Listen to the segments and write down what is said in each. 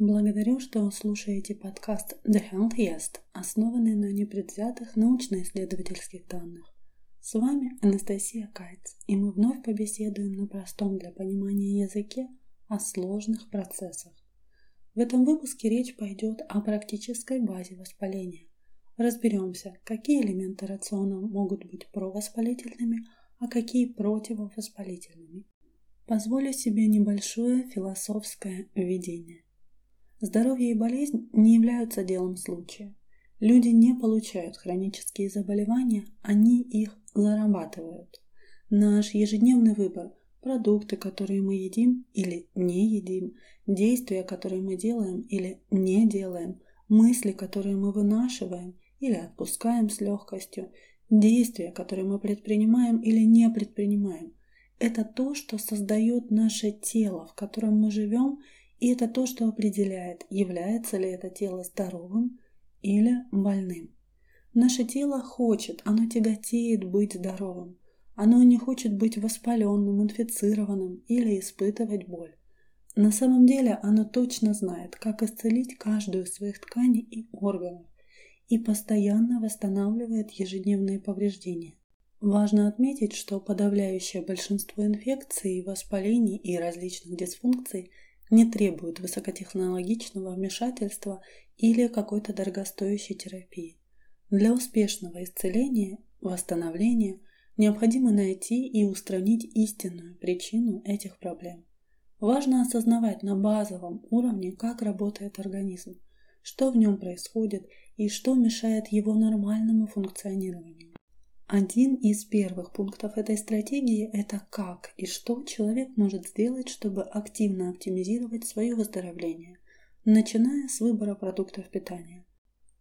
Благодарю, что слушаете подкаст The Healthiest, основанный на непредвзятых научно-исследовательских данных. С вами Анастасия Кайц, и мы вновь побеседуем на простом для понимания языке о сложных процессах. В этом выпуске речь пойдет о практической базе воспаления. Разберемся, какие элементы рациона могут быть провоспалительными, а какие противовоспалительными. Позволю себе небольшое философское введение. Здоровье и болезнь не являются делом случая. Люди не получают хронические заболевания, они их зарабатывают. Наш ежедневный выбор – продукты, которые мы едим или не едим, действия, которые мы делаем или не делаем, мысли, которые мы вынашиваем или отпускаем с легкостью, действия, которые мы предпринимаем или не предпринимаем – это то, что создает наше тело, в котором мы живем – и это то, что определяет, является ли это тело здоровым или больным. Наше тело хочет, оно тяготеет быть здоровым. Оно не хочет быть воспаленным, инфицированным или испытывать боль. На самом деле оно точно знает, как исцелить каждую из своих тканей и органов и постоянно восстанавливает ежедневные повреждения. Важно отметить, что подавляющее большинство инфекций, воспалений и различных дисфункций – не требуют высокотехнологичного вмешательства или какой-то дорогостоящей терапии. Для успешного исцеления, восстановления необходимо найти и устранить истинную причину этих проблем. Важно осознавать на базовом уровне, как работает организм, что в нем происходит и что мешает его нормальному функционированию. Один из первых пунктов этой стратегии – это как и что человек может сделать, чтобы активно оптимизировать свое выздоровление, начиная с выбора продуктов питания.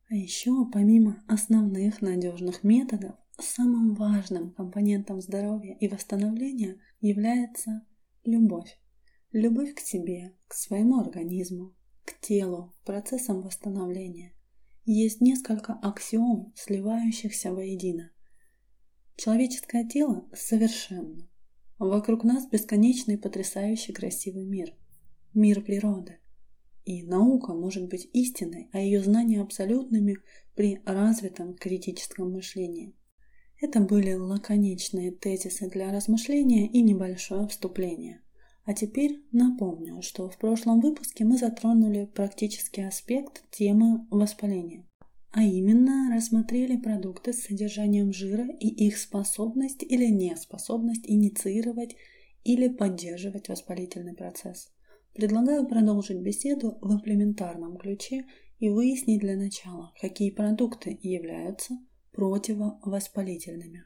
А еще, помимо основных надежных методов, самым важным компонентом здоровья и восстановления является любовь. Любовь к себе, к своему организму, к телу, к процессам восстановления. Есть несколько аксиом, сливающихся воедино – Человеческое тело совершенно. Вокруг нас бесконечный потрясающий красивый мир. Мир природы. И наука может быть истинной, а ее знания абсолютными при развитом критическом мышлении. Это были лаконичные тезисы для размышления и небольшое вступление. А теперь напомню, что в прошлом выпуске мы затронули практический аспект темы воспаления а именно рассмотрели продукты с содержанием жира и их способность или неспособность инициировать или поддерживать воспалительный процесс. Предлагаю продолжить беседу в имплементарном ключе и выяснить для начала, какие продукты являются противовоспалительными.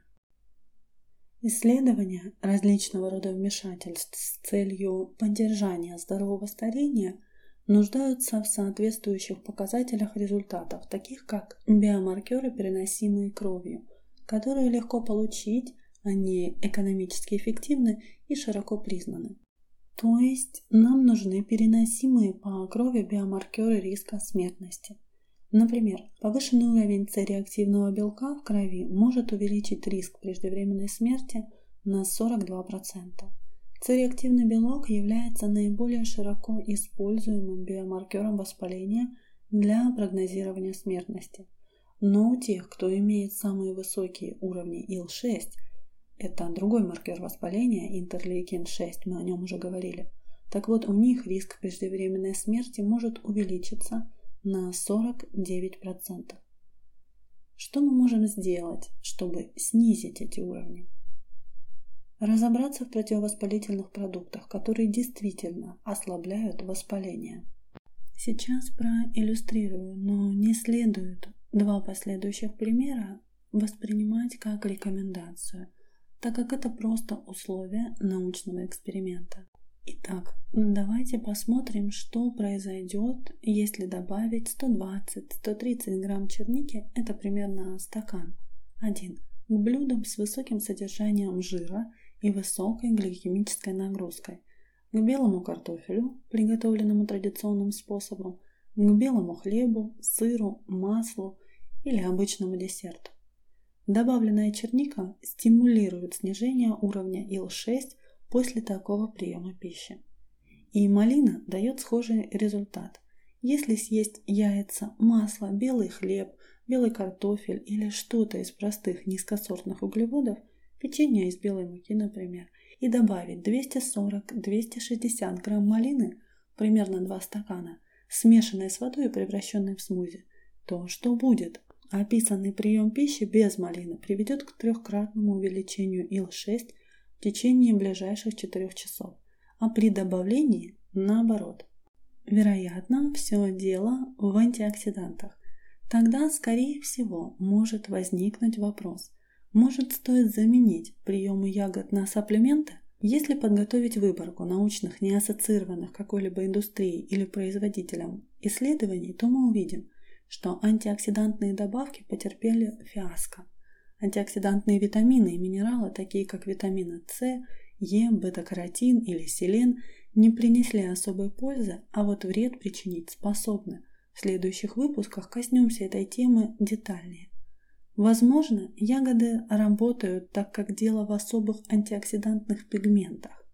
Исследования различного рода вмешательств с целью поддержания здорового старения – нуждаются в соответствующих показателях результатов, таких как биомаркеры, переносимые кровью, которые легко получить, они экономически эффективны и широко признаны. То есть нам нужны переносимые по крови биомаркеры риска смертности. Например, повышенный уровень С-реактивного белка в крови может увеличить риск преждевременной смерти на 42%. Цереактивный белок является наиболее широко используемым биомаркером воспаления для прогнозирования смертности. Но у тех, кто имеет самые высокие уровни ИЛ-6, это другой маркер воспаления, интерлейкин-6, мы о нем уже говорили, так вот у них риск преждевременной смерти может увеличиться на 49%. Что мы можем сделать, чтобы снизить эти уровни? Разобраться в противовоспалительных продуктах, которые действительно ослабляют воспаление. Сейчас проиллюстрирую, но не следует два последующих примера воспринимать как рекомендацию, так как это просто условие научного эксперимента. Итак, давайте посмотрим, что произойдет, если добавить 120-130 грамм черники, это примерно стакан, один, к блюдам с высоким содержанием жира – и высокой гликемической нагрузкой, к белому картофелю, приготовленному традиционным способом, к белому хлебу, сыру, маслу или обычному десерту. Добавленная черника стимулирует снижение уровня ИЛ-6 после такого приема пищи. И малина дает схожий результат. Если съесть яйца, масло, белый хлеб, белый картофель или что-то из простых низкосортных углеводов, печенье из белой муки, например, и добавить 240-260 грамм малины, примерно 2 стакана, смешанной с водой и превращенной в смузи, то что будет? Описанный прием пищи без малины приведет к трехкратному увеличению ИЛ-6 в течение ближайших 4 часов, а при добавлении наоборот – Вероятно, все дело в антиоксидантах. Тогда, скорее всего, может возникнуть вопрос, может стоит заменить приемы ягод на сапплементы? Если подготовить выборку научных, не ассоциированных какой-либо индустрией или производителем исследований, то мы увидим, что антиоксидантные добавки потерпели фиаско. Антиоксидантные витамины и минералы, такие как витамины С, Е, бета-каротин или селен, не принесли особой пользы, а вот вред причинить способны. В следующих выпусках коснемся этой темы детальнее. Возможно, ягоды работают так, как дело в особых антиоксидантных пигментах,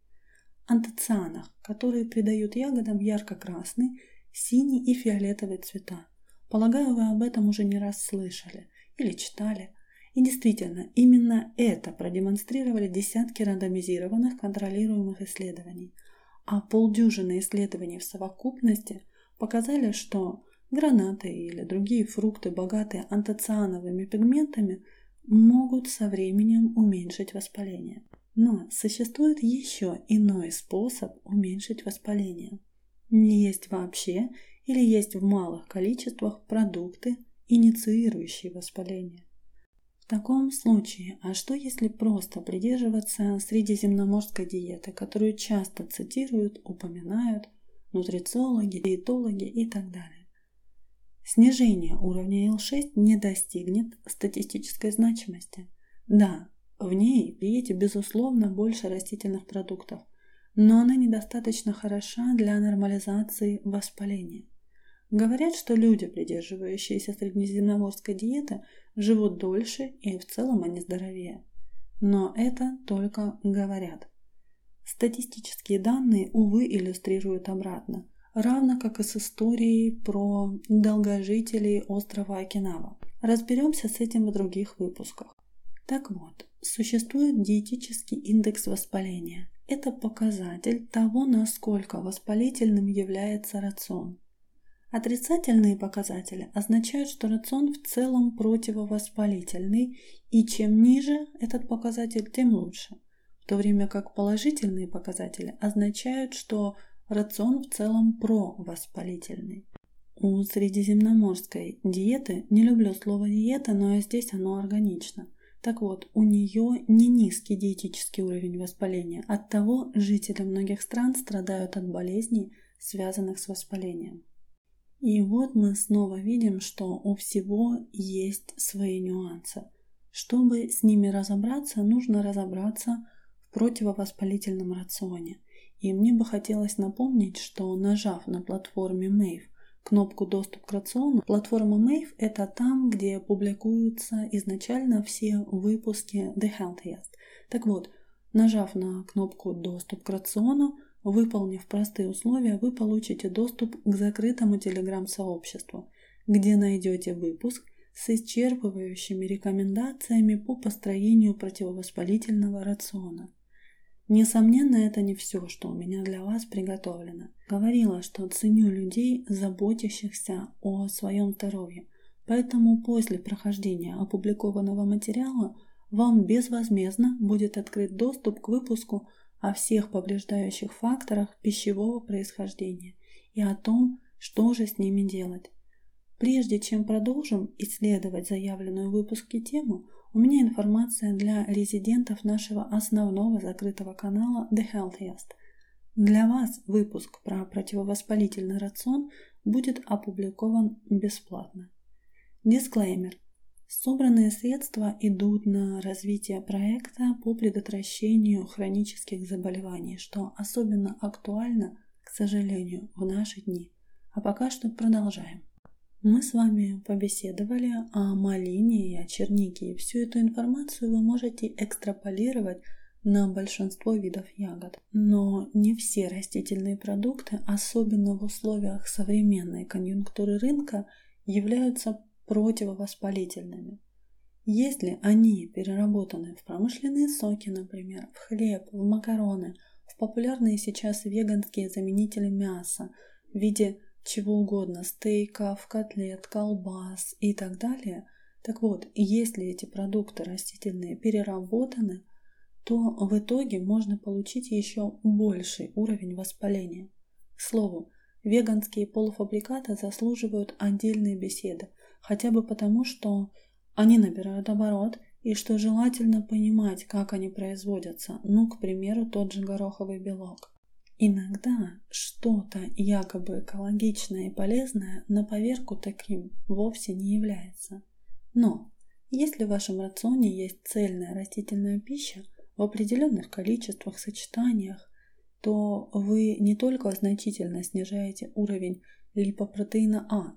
антоцианах, которые придают ягодам ярко-красный, синий и фиолетовый цвета. Полагаю, вы об этом уже не раз слышали или читали. И действительно, именно это продемонстрировали десятки рандомизированных контролируемых исследований – а полдюжины исследований в совокупности показали, что гранаты или другие фрукты, богатые антоциановыми пигментами, могут со временем уменьшить воспаление. Но существует еще иной способ уменьшить воспаление. Не есть вообще или есть в малых количествах продукты, инициирующие воспаление. В таком случае, а что если просто придерживаться средиземноморской диеты, которую часто цитируют, упоминают нутрициологи, диетологи и так далее? Снижение уровня L6 не достигнет статистической значимости. Да, в ней в диете безусловно больше растительных продуктов, но она недостаточно хороша для нормализации воспаления. Говорят, что люди, придерживающиеся среднеземноморской диеты, живут дольше и в целом они здоровее. Но это только говорят. Статистические данные, увы, иллюстрируют обратно, равно как и с историей про долгожителей острова Окинава. Разберемся с этим в других выпусках. Так вот, существует диетический индекс воспаления. Это показатель того, насколько воспалительным является рацион. Отрицательные показатели означают, что рацион в целом противовоспалительный, и чем ниже этот показатель, тем лучше. В то время как положительные показатели означают, что рацион в целом провоспалительный. У средиземноморской диеты, не люблю слово диета, но здесь оно органично. Так вот, у нее не низкий диетический уровень воспаления, оттого жители многих стран страдают от болезней, связанных с воспалением. И вот мы снова видим, что у всего есть свои нюансы. Чтобы с ними разобраться, нужно разобраться в противовоспалительном рационе. И мне бы хотелось напомнить, что нажав на платформе Mave кнопку «Доступ к рациону», платформа Mave – это там, где публикуются изначально все выпуски The Healthiest. Так вот, нажав на кнопку «Доступ к рациону», Выполнив простые условия, вы получите доступ к закрытому телеграм-сообществу, где найдете выпуск с исчерпывающими рекомендациями по построению противовоспалительного рациона. Несомненно, это не все, что у меня для вас приготовлено. Говорила, что ценю людей, заботящихся о своем здоровье, поэтому после прохождения опубликованного материала вам безвозмездно будет открыт доступ к выпуску о всех повреждающих факторах пищевого происхождения и о том, что же с ними делать. Прежде чем продолжим исследовать заявленную в выпуске тему, у меня информация для резидентов нашего основного закрытого канала The Healthiest. Для вас выпуск про противовоспалительный рацион будет опубликован бесплатно. Дисклеймер. Собранные средства идут на развитие проекта по предотвращению хронических заболеваний, что особенно актуально, к сожалению, в наши дни. А пока что продолжаем. Мы с вами побеседовали о малине и о чернике, всю эту информацию вы можете экстраполировать на большинство видов ягод. Но не все растительные продукты, особенно в условиях современной конъюнктуры рынка, являются противовоспалительными. Если они переработаны в промышленные соки, например, в хлеб, в макароны, в популярные сейчас веганские заменители мяса в виде чего угодно, стейков, котлет, колбас и так далее, так вот, если эти продукты растительные переработаны, то в итоге можно получить еще больший уровень воспаления. К слову, веганские полуфабрикаты заслуживают отдельной беседы, хотя бы потому, что они набирают оборот и что желательно понимать, как они производятся, ну, к примеру, тот же гороховый белок. Иногда что-то якобы экологичное и полезное на поверку таким вовсе не является. Но если в вашем рационе есть цельная растительная пища в определенных количествах, сочетаниях, то вы не только значительно снижаете уровень липопротеина А,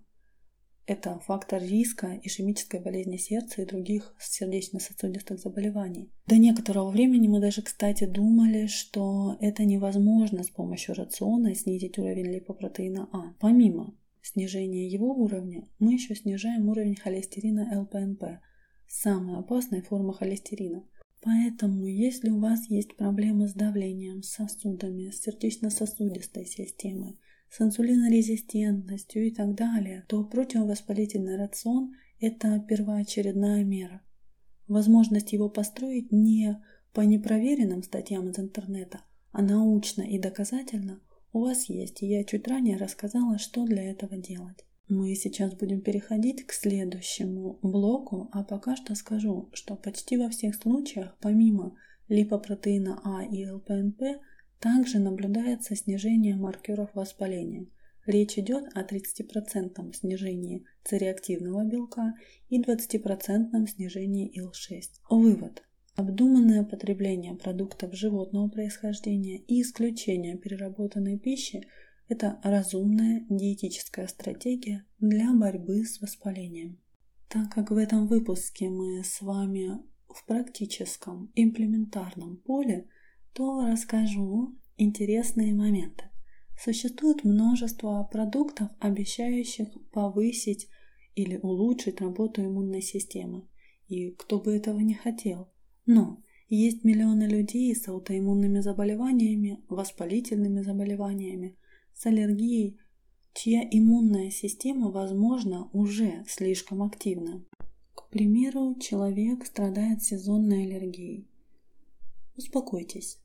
это фактор риска ишемической болезни сердца и других сердечно-сосудистых заболеваний. До некоторого времени мы даже, кстати, думали, что это невозможно с помощью рациона снизить уровень липопротеина А. Помимо снижения его уровня, мы еще снижаем уровень холестерина ЛПНП, самой опасной формы холестерина. Поэтому, если у вас есть проблемы с давлением, с сосудами, с сердечно-сосудистой системой, с инсулинорезистентностью и так далее, то противовоспалительный рацион – это первоочередная мера. Возможность его построить не по непроверенным статьям из интернета, а научно и доказательно у вас есть, я чуть ранее рассказала, что для этого делать. Мы сейчас будем переходить к следующему блоку, а пока что скажу, что почти во всех случаях, помимо липопротеина А и ЛПНП, также наблюдается снижение маркеров воспаления. Речь идет о 30% снижении цереактивного белка и 20% снижении ИЛ-6. Вывод. Обдуманное потребление продуктов животного происхождения и исключение переработанной пищи – это разумная диетическая стратегия для борьбы с воспалением. Так как в этом выпуске мы с вами в практическом имплементарном поле – то расскажу интересные моменты. Существует множество продуктов, обещающих повысить или улучшить работу иммунной системы. И кто бы этого не хотел. Но есть миллионы людей с аутоиммунными заболеваниями, воспалительными заболеваниями, с аллергией, чья иммунная система, возможно, уже слишком активна. К примеру, человек страдает сезонной аллергией. Успокойтесь.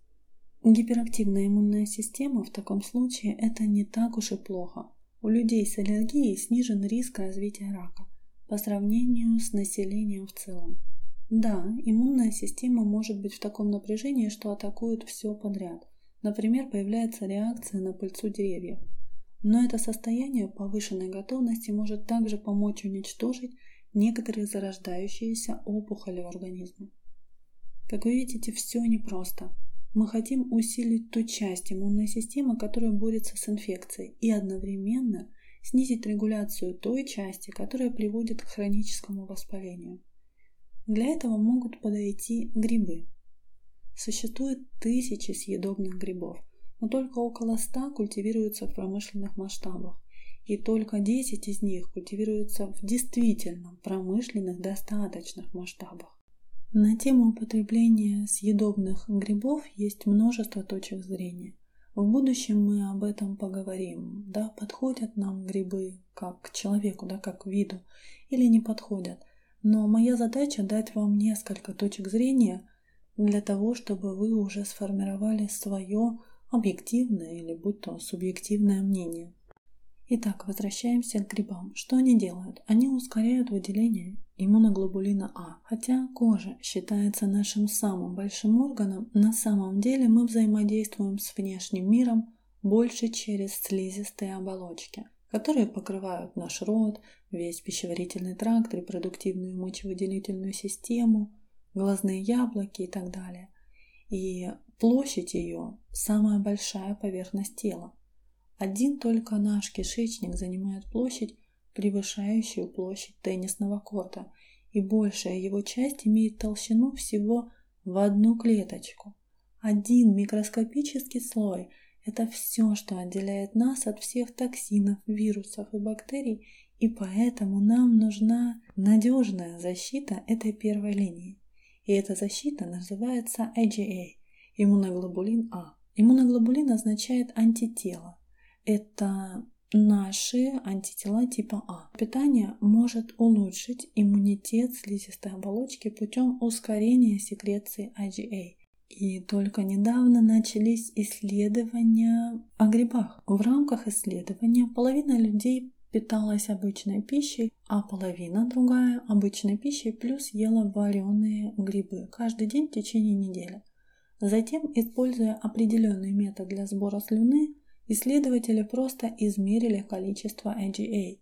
Гиперактивная иммунная система в таком случае это не так уж и плохо. У людей с аллергией снижен риск развития рака по сравнению с населением в целом. Да, иммунная система может быть в таком напряжении, что атакует все подряд. Например, появляется реакция на пыльцу деревьев. Но это состояние повышенной готовности может также помочь уничтожить некоторые зарождающиеся опухоли в организме. Как вы видите, все непросто. Мы хотим усилить ту часть иммунной системы, которая борется с инфекцией, и одновременно снизить регуляцию той части, которая приводит к хроническому воспалению. Для этого могут подойти грибы. Существует тысячи съедобных грибов, но только около 100 культивируются в промышленных масштабах, и только 10 из них культивируются в действительно промышленных достаточных масштабах. На тему употребления съедобных грибов есть множество точек зрения. В будущем мы об этом поговорим. Да, подходят нам грибы как к человеку, да, как к виду, или не подходят. Но моя задача дать вам несколько точек зрения для того, чтобы вы уже сформировали свое объективное или будь то субъективное мнение. Итак, возвращаемся к грибам. Что они делают? Они ускоряют выделение иммуноглобулина А. Хотя кожа считается нашим самым большим органом, на самом деле мы взаимодействуем с внешним миром больше через слизистые оболочки, которые покрывают наш рот, весь пищеварительный тракт, репродуктивную и мочевыделительную систему, глазные яблоки и так далее. И площадь ее – самая большая поверхность тела. Один только наш кишечник занимает площадь, превышающую площадь теннисного корта, и большая его часть имеет толщину всего в одну клеточку. Один микроскопический слой – это все, что отделяет нас от всех токсинов, вирусов и бактерий, и поэтому нам нужна надежная защита этой первой линии. И эта защита называется IgA – иммуноглобулин А. Иммуноглобулин означает антитело. Это наши антитела типа А. Питание может улучшить иммунитет слизистой оболочки путем ускорения секреции IgA. И только недавно начались исследования о грибах. В рамках исследования половина людей питалась обычной пищей, а половина другая обычной пищей плюс ела вареные грибы каждый день в течение недели. Затем, используя определенный метод для сбора слюны, исследователи просто измерили количество IgA.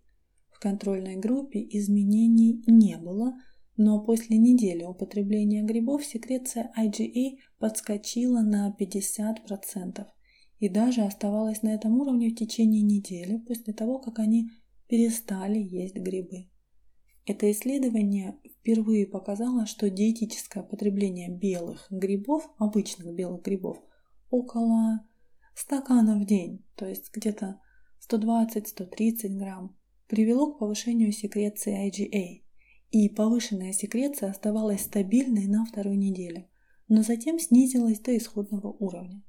В контрольной группе изменений не было, но после недели употребления грибов секреция IgA подскочила на 50% и даже оставалась на этом уровне в течение недели после того, как они перестали есть грибы. Это исследование впервые показало, что диетическое потребление белых грибов, обычных белых грибов, около стакана в день, то есть где-то 120-130 грамм, привело к повышению секреции IgA. И повышенная секреция оставалась стабильной на второй неделе, но затем снизилась до исходного уровня.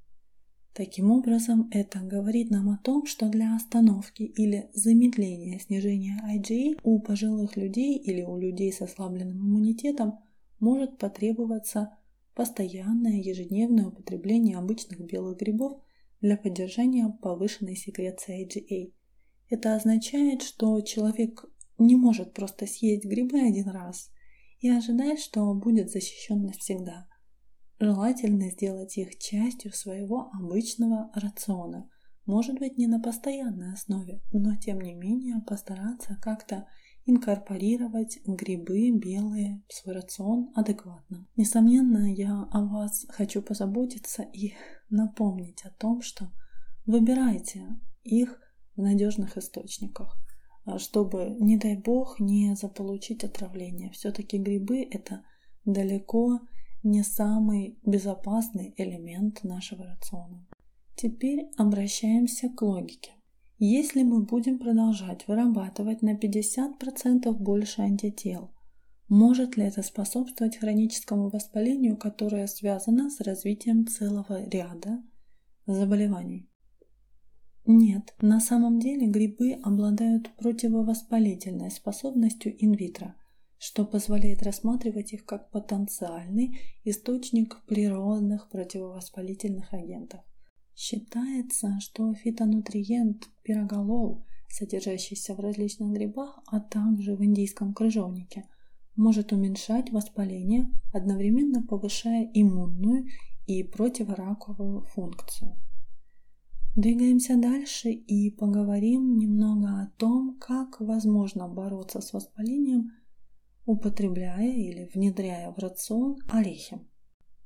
Таким образом, это говорит нам о том, что для остановки или замедления снижения IgA у пожилых людей или у людей с ослабленным иммунитетом может потребоваться постоянное ежедневное употребление обычных белых грибов для поддержания повышенной секреции IgA. Это означает, что человек не может просто съесть грибы один раз и ожидать, что будет защищен навсегда – Желательно сделать их частью своего обычного рациона. Может быть, не на постоянной основе, но тем не менее постараться как-то инкорпорировать грибы белые в свой рацион адекватно. Несомненно, я о вас хочу позаботиться и напомнить о том, что выбирайте их в надежных источниках, чтобы, не дай бог, не заполучить отравление. Все-таки грибы это далеко не самый безопасный элемент нашего рациона. Теперь обращаемся к логике. Если мы будем продолжать вырабатывать на 50% больше антител, может ли это способствовать хроническому воспалению, которое связано с развитием целого ряда заболеваний? Нет, на самом деле грибы обладают противовоспалительной способностью инвитро – что позволяет рассматривать их как потенциальный источник природных противовоспалительных агентов. Считается, что фитонутриент пироголол, содержащийся в различных грибах, а также в индийском крыжовнике, может уменьшать воспаление, одновременно повышая иммунную и противораковую функцию. Двигаемся дальше и поговорим немного о том, как возможно бороться с воспалением – употребляя или внедряя в рацион орехи.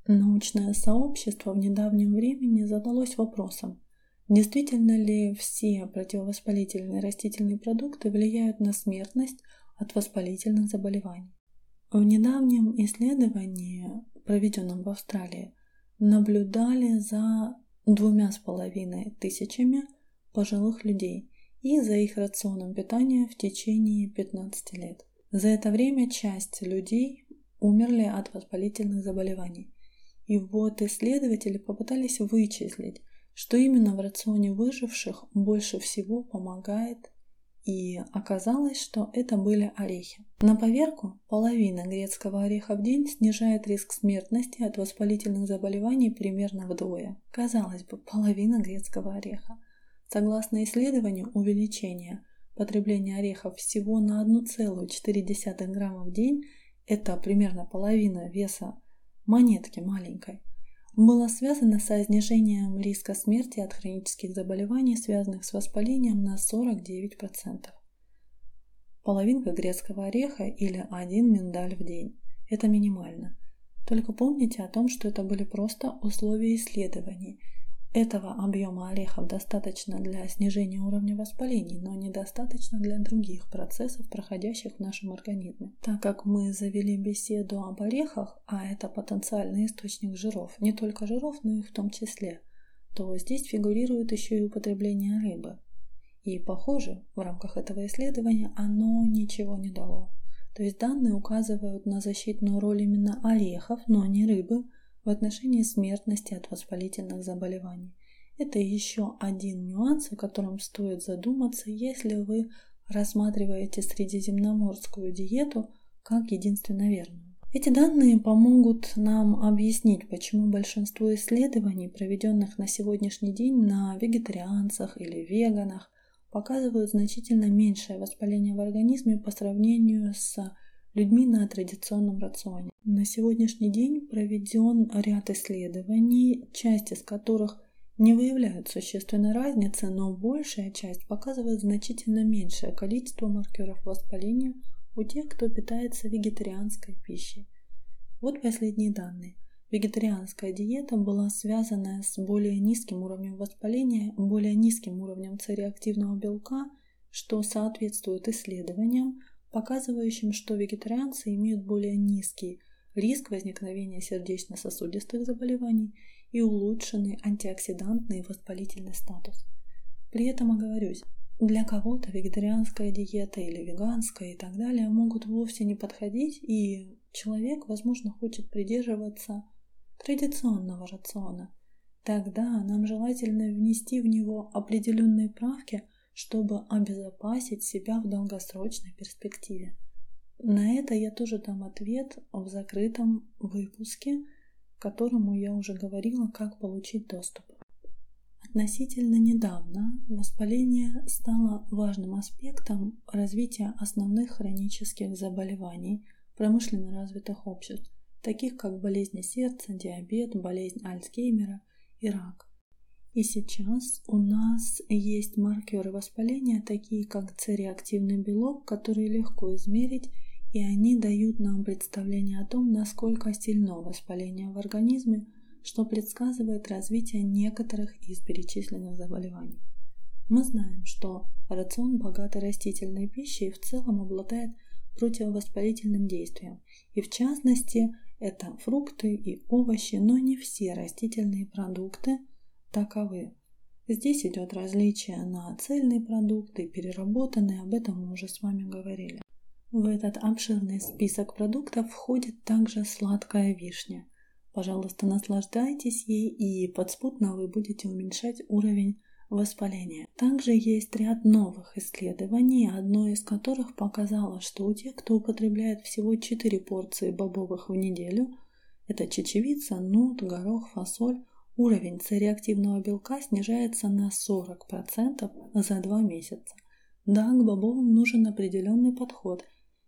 Научное сообщество в недавнем времени задалось вопросом, действительно ли все противовоспалительные растительные продукты влияют на смертность от воспалительных заболеваний. В недавнем исследовании, проведенном в Австралии, наблюдали за двумя с половиной тысячами пожилых людей и за их рационом питания в течение 15 лет. За это время часть людей умерли от воспалительных заболеваний. И вот исследователи попытались вычислить, что именно в рационе выживших больше всего помогает, и оказалось, что это были орехи. На поверку половина грецкого ореха в день снижает риск смертности от воспалительных заболеваний примерно вдвое. Казалось бы, половина грецкого ореха. Согласно исследованию, увеличение потребление орехов всего на 1,4 грамма в день, это примерно половина веса монетки маленькой, было связано со снижением риска смерти от хронических заболеваний, связанных с воспалением, на 49%. Половинка грецкого ореха или один миндаль в день – это минимально. Только помните о том, что это были просто условия исследований. Этого объема орехов достаточно для снижения уровня воспалений, но недостаточно для других процессов, проходящих в нашем организме. Так как мы завели беседу об орехах, а это потенциальный источник жиров, не только жиров, но и в том числе, то здесь фигурирует еще и употребление рыбы. И, похоже, в рамках этого исследования оно ничего не дало. То есть данные указывают на защитную роль именно орехов, но не рыбы – в отношении смертности от воспалительных заболеваний. Это еще один нюанс, о котором стоит задуматься, если вы рассматриваете средиземноморскую диету как единственно верную. Эти данные помогут нам объяснить, почему большинство исследований, проведенных на сегодняшний день на вегетарианцах или веганах, показывают значительно меньшее воспаление в организме по сравнению с людьми на традиционном рационе. На сегодняшний день проведен ряд исследований, часть из которых не выявляют существенной разницы, но большая часть показывает значительно меньшее количество маркеров воспаления у тех, кто питается вегетарианской пищей. Вот последние данные. Вегетарианская диета была связана с более низким уровнем воспаления, более низким уровнем цереактивного белка, что соответствует исследованиям, показывающим, что вегетарианцы имеют более низкий риск возникновения сердечно-сосудистых заболеваний и улучшенный антиоксидантный и воспалительный статус. При этом оговорюсь, для кого-то вегетарианская диета или веганская и так далее могут вовсе не подходить, и человек, возможно, хочет придерживаться традиционного рациона. Тогда нам желательно внести в него определенные правки, чтобы обезопасить себя в долгосрочной перспективе. На это я тоже дам ответ в закрытом выпуске, которому я уже говорила, как получить доступ. Относительно недавно воспаление стало важным аспектом развития основных хронических заболеваний промышленно развитых обществ, таких как болезни сердца, диабет, болезнь Альцгеймера и рак. И сейчас у нас есть маркеры воспаления, такие как цереактивный белок, который легко измерить, и они дают нам представление о том, насколько сильно воспаление в организме, что предсказывает развитие некоторых из перечисленных заболеваний. Мы знаем, что рацион богатой растительной пищей в целом обладает противовоспалительным действием, и в частности это фрукты и овощи, но не все растительные продукты – таковы. Здесь идет различие на цельные продукты, переработанные, об этом мы уже с вами говорили. В этот обширный список продуктов входит также сладкая вишня. Пожалуйста, наслаждайтесь ей и подспутно вы будете уменьшать уровень воспаления. Также есть ряд новых исследований, одно из которых показало, что у тех, кто употребляет всего 4 порции бобовых в неделю, это чечевица, нут, горох, фасоль, Уровень цереактивного белка снижается на 40% за 2 месяца. Да, к бобовым нужен определенный подход.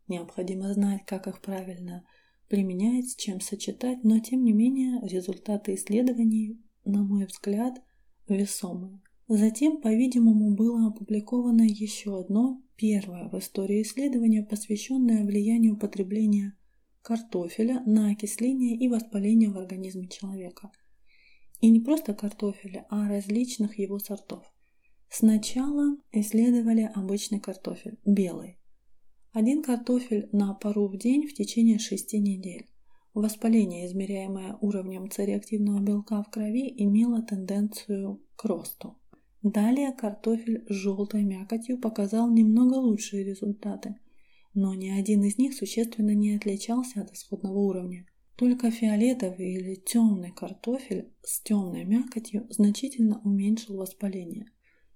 Необходимо знать, как их правильно применять, с чем сочетать, но тем не менее результаты исследований, на мой взгляд, весомые. Затем, по-видимому, было опубликовано еще одно, первое в истории исследование, посвященное влиянию потребления картофеля на окисление и воспаление в организме человека – и не просто картофеля, а различных его сортов. Сначала исследовали обычный картофель, белый. Один картофель на пару в день в течение 6 недель. Воспаление, измеряемое уровнем цереактивного белка в крови, имело тенденцию к росту. Далее картофель с желтой мякотью показал немного лучшие результаты, но ни один из них существенно не отличался от исходного уровня. Только фиолетовый или темный картофель с темной мякотью значительно уменьшил воспаление.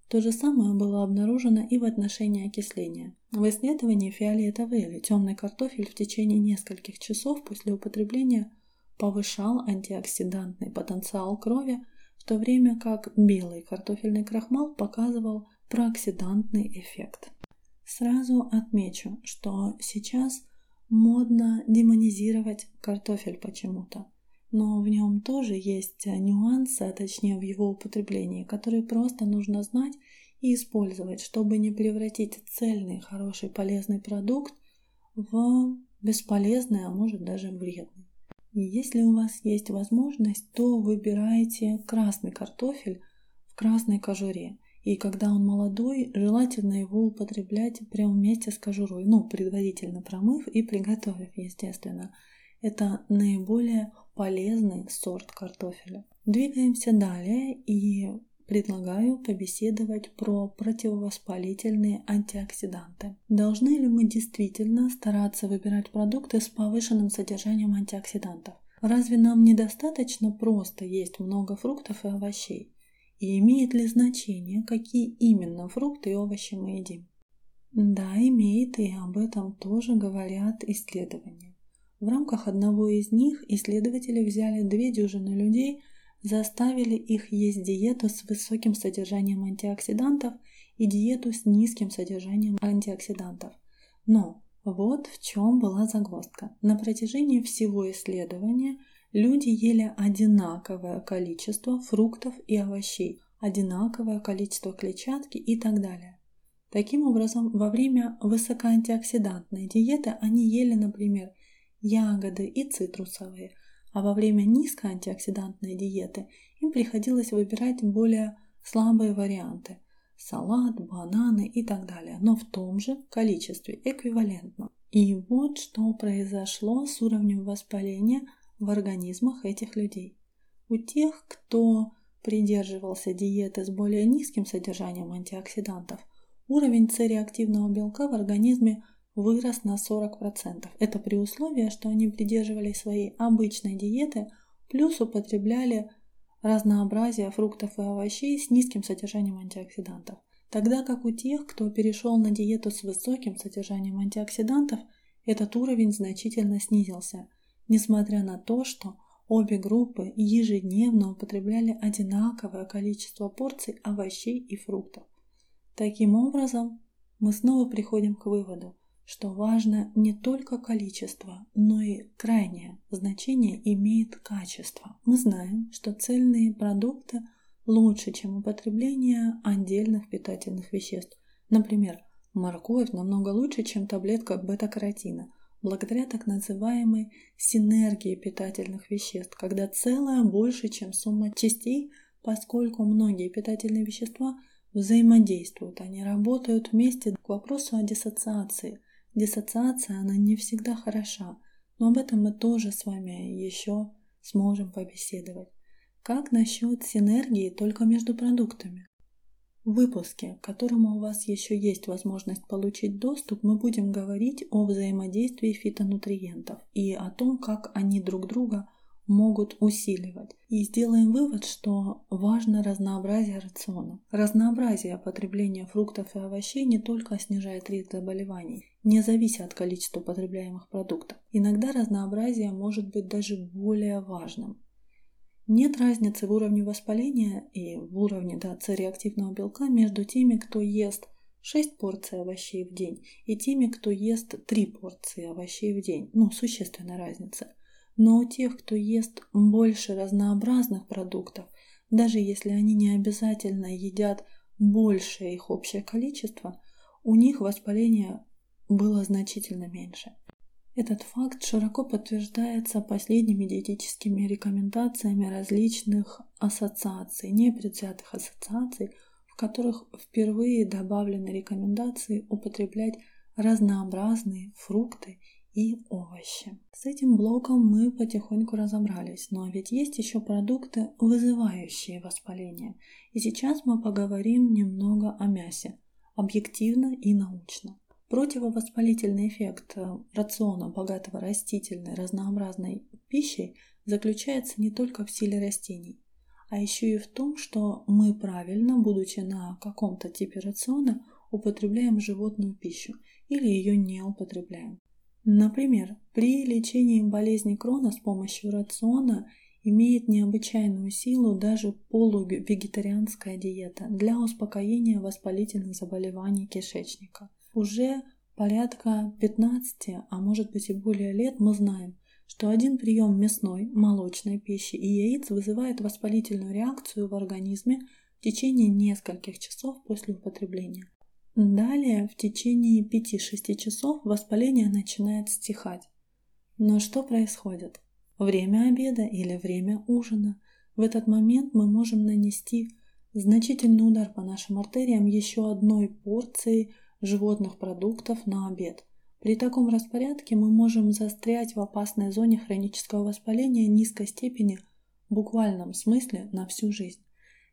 То же самое было обнаружено и в отношении окисления. В исследовании фиолетовый или темный картофель в течение нескольких часов после употребления повышал антиоксидантный потенциал крови, в то время как белый картофельный крахмал показывал прооксидантный эффект. Сразу отмечу, что сейчас модно демонизировать картофель почему-то. Но в нем тоже есть нюансы, а точнее в его употреблении, которые просто нужно знать и использовать, чтобы не превратить цельный, хороший, полезный продукт в бесполезный, а может даже вредный. И если у вас есть возможность, то выбирайте красный картофель в красной кожуре. И когда он молодой, желательно его употреблять прямо вместе с кожурой, ну, предварительно промыв и приготовив, естественно. Это наиболее полезный сорт картофеля. Двигаемся далее и предлагаю побеседовать про противовоспалительные антиоксиданты. Должны ли мы действительно стараться выбирать продукты с повышенным содержанием антиоксидантов? Разве нам недостаточно просто есть много фруктов и овощей? И имеет ли значение, какие именно фрукты и овощи мы едим? Да, имеет, и об этом тоже говорят исследования. В рамках одного из них исследователи взяли две дюжины людей – заставили их есть диету с высоким содержанием антиоксидантов и диету с низким содержанием антиоксидантов. Но вот в чем была загвоздка. На протяжении всего исследования люди ели одинаковое количество фруктов и овощей, одинаковое количество клетчатки и так далее. Таким образом, во время высокоантиоксидантной диеты они ели, например, ягоды и цитрусовые – а во время низкой антиоксидантной диеты им приходилось выбирать более слабые варианты – салат, бананы и так далее, но в том же количестве, эквивалентно. И вот что произошло с уровнем воспаления в организмах этих людей. У тех, кто придерживался диеты с более низким содержанием антиоксидантов, уровень С-реактивного белка в организме – вырос на 40%. Это при условии, что они придерживались своей обычной диеты, плюс употребляли разнообразие фруктов и овощей с низким содержанием антиоксидантов. Тогда как у тех, кто перешел на диету с высоким содержанием антиоксидантов, этот уровень значительно снизился, несмотря на то, что обе группы ежедневно употребляли одинаковое количество порций овощей и фруктов. Таким образом, мы снова приходим к выводу, что важно не только количество, но и крайнее значение имеет качество. Мы знаем, что цельные продукты лучше, чем употребление отдельных питательных веществ. Например, морковь намного лучше, чем таблетка бета-каротина, благодаря так называемой синергии питательных веществ, когда целое больше, чем сумма частей, поскольку многие питательные вещества взаимодействуют, они работают вместе к вопросу о диссоциации – Диссоциация, она не всегда хороша, но об этом мы тоже с вами еще сможем побеседовать. Как насчет синергии только между продуктами? В выпуске, к которому у вас еще есть возможность получить доступ, мы будем говорить о взаимодействии фитонутриентов и о том, как они друг друга могут усиливать. И сделаем вывод, что важно разнообразие рациона. Разнообразие потребления фруктов и овощей не только снижает риск заболеваний, не зависит от количества потребляемых продуктов. Иногда разнообразие может быть даже более важным. Нет разницы в уровне воспаления и в уровне да, С-реактивного белка между теми, кто ест 6 порций овощей в день и теми, кто ест 3 порции овощей в день. Ну, существенная разница. Но у тех, кто ест больше разнообразных продуктов, даже если они не обязательно едят большее их общее количество, у них воспаление было значительно меньше. Этот факт широко подтверждается последними диетическими рекомендациями различных ассоциаций, непредвзятых ассоциаций, в которых впервые добавлены рекомендации употреблять разнообразные фрукты и овощи. С этим блоком мы потихоньку разобрались, но ведь есть еще продукты, вызывающие воспаление. И сейчас мы поговорим немного о мясе, объективно и научно. Противовоспалительный эффект э, рациона, богатого растительной разнообразной пищей, заключается не только в силе растений, а еще и в том, что мы правильно, будучи на каком-то типе рациона, употребляем животную пищу или ее не употребляем. Например, при лечении болезни Крона с помощью рациона имеет необычайную силу даже полувегетарианская диета для успокоения воспалительных заболеваний кишечника. Уже порядка 15, а может быть и более лет мы знаем, что один прием мясной, молочной пищи и яиц вызывает воспалительную реакцию в организме в течение нескольких часов после употребления. Далее, в течение 5-6 часов воспаление начинает стихать. Но что происходит? время обеда или время ужина. В этот момент мы можем нанести значительный удар по нашим артериям еще одной порцией животных продуктов на обед. При таком распорядке мы можем застрять в опасной зоне хронического воспаления низкой степени в буквальном смысле на всю жизнь.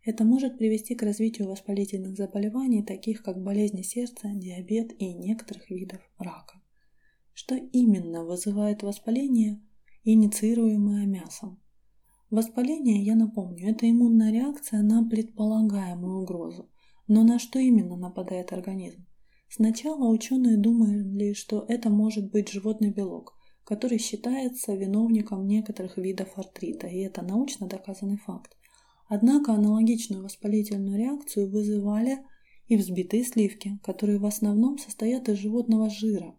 Это может привести к развитию воспалительных заболеваний, таких как болезни сердца, диабет и некоторых видов рака. Что именно вызывает воспаление, инициируемое мясом? Воспаление, я напомню, это иммунная реакция на предполагаемую угрозу. Но на что именно нападает организм? Сначала ученые думали, что это может быть животный белок, который считается виновником некоторых видов артрита, и это научно доказанный факт. Однако аналогичную воспалительную реакцию вызывали и взбитые сливки, которые в основном состоят из животного жира.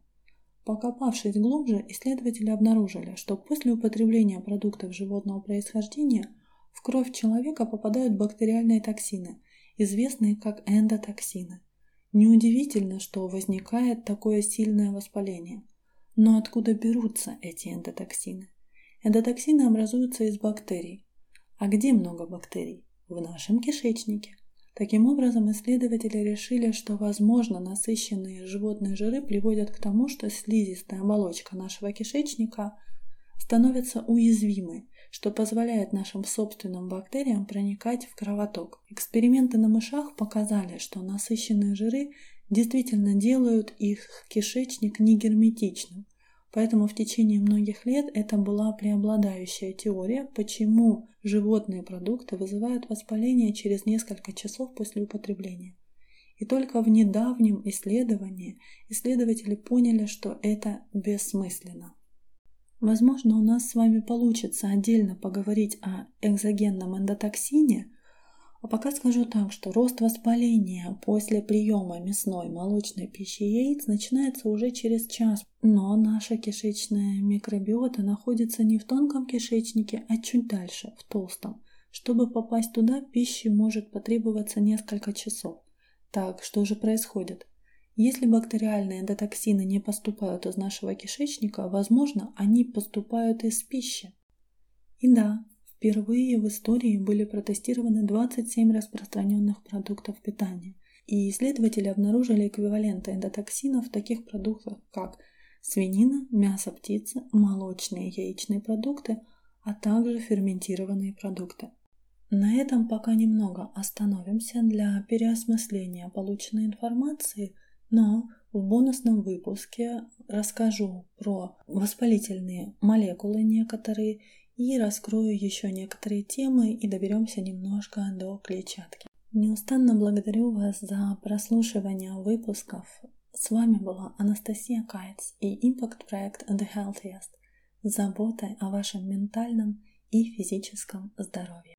Покопавшись глубже, исследователи обнаружили, что после употребления продуктов животного происхождения в кровь человека попадают бактериальные токсины, известные как эндотоксины. Неудивительно, что возникает такое сильное воспаление. Но откуда берутся эти эндотоксины? Эндотоксины образуются из бактерий, а где много бактерий? В нашем кишечнике. Таким образом, исследователи решили, что, возможно, насыщенные животные жиры приводят к тому, что слизистая оболочка нашего кишечника становится уязвимой, что позволяет нашим собственным бактериям проникать в кровоток. Эксперименты на мышах показали, что насыщенные жиры действительно делают их кишечник негерметичным, Поэтому в течение многих лет это была преобладающая теория, почему животные продукты вызывают воспаление через несколько часов после употребления. И только в недавнем исследовании исследователи поняли, что это бессмысленно. Возможно, у нас с вами получится отдельно поговорить о экзогенном эндотоксине, а пока скажу так, что рост воспаления после приема мясной молочной пищи яиц начинается уже через час. Но наша кишечная микробиота находится не в тонком кишечнике, а чуть дальше, в толстом. Чтобы попасть туда, пищи может потребоваться несколько часов. Так, что же происходит? Если бактериальные эндотоксины не поступают из нашего кишечника, возможно, они поступают из пищи. И да, Впервые в истории были протестированы 27 распространенных продуктов питания, и исследователи обнаружили эквиваленты эндотоксинов в таких продуктах, как свинина, мясо птицы, молочные и яичные продукты, а также ферментированные продукты. На этом пока немного остановимся для переосмысления полученной информации, но в бонусном выпуске расскажу про воспалительные молекулы некоторые и раскрою еще некоторые темы и доберемся немножко до клетчатки. Неустанно благодарю вас за прослушивание выпусков. С вами была Анастасия Кайц и импакт-проект The Healthiest с заботой о вашем ментальном и физическом здоровье.